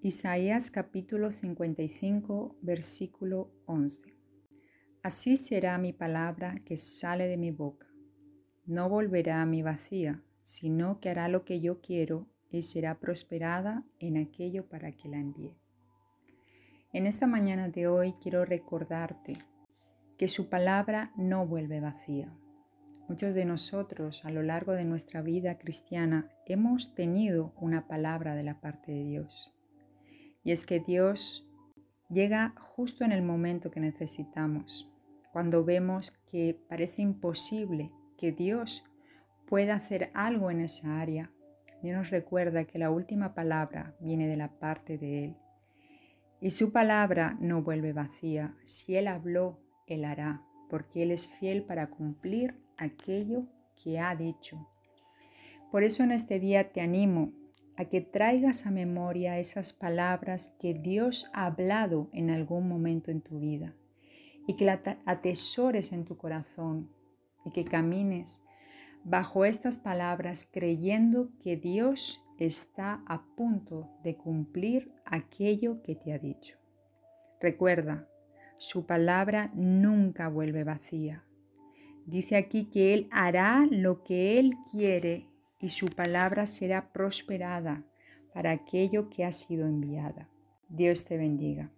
Isaías capítulo 55 versículo 11. Así será mi palabra que sale de mi boca. No volverá a mi vacía, sino que hará lo que yo quiero y será prosperada en aquello para que la envíe. En esta mañana de hoy quiero recordarte que su palabra no vuelve vacía. Muchos de nosotros a lo largo de nuestra vida cristiana hemos tenido una palabra de la parte de Dios. Y es que Dios llega justo en el momento que necesitamos, cuando vemos que parece imposible que Dios pueda hacer algo en esa área. Dios nos recuerda que la última palabra viene de la parte de Él. Y su palabra no vuelve vacía. Si Él habló, Él hará, porque Él es fiel para cumplir aquello que ha dicho. Por eso en este día te animo a que traigas a memoria esas palabras que Dios ha hablado en algún momento en tu vida y que las atesores en tu corazón y que camines bajo estas palabras creyendo que Dios está a punto de cumplir aquello que te ha dicho. Recuerda, su palabra nunca vuelve vacía. Dice aquí que Él hará lo que Él quiere y su palabra será prosperada para aquello que ha sido enviada. Dios te bendiga.